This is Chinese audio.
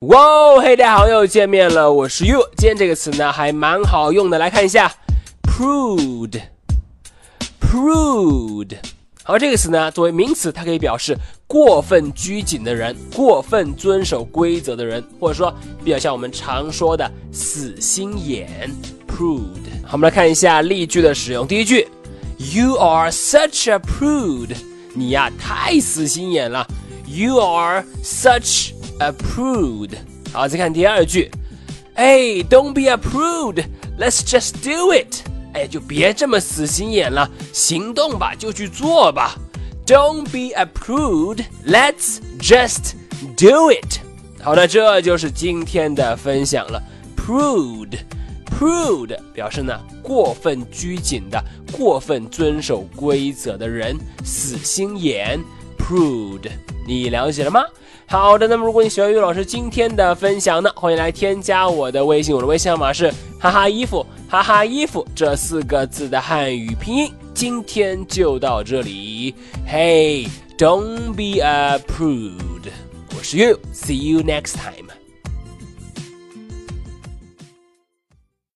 哇哦，嘿，大家好，又见面了，我是 you。今天这个词呢，还蛮好用的，来看一下，prude，prude。好，这个词呢，作为名词，它可以表示过分拘谨的人，过分遵守规则的人，或者说比较像我们常说的死心眼，prude。好，我们来看一下例句的使用。第一句，You are such a prude，你呀太死心眼了。You are such A prude，好，再看第二句，哎，Don't be a prude，Let's just do it，哎，就别这么死心眼了，行动吧，就去做吧。Don't be a prude，Let's just do it。好的，这就是今天的分享了。Prude，prude 表示呢过分拘谨的、过分遵守规则的人，死心眼。Prude， 你了解了吗？好的，那么如果你喜欢于老师今天的分享呢，欢迎来添加我的微信，我的微信号码是哈哈衣服哈哈衣服这四个字的汉语拼音。今天就到这里，Hey，don't be a prude，我是 You，see you next time。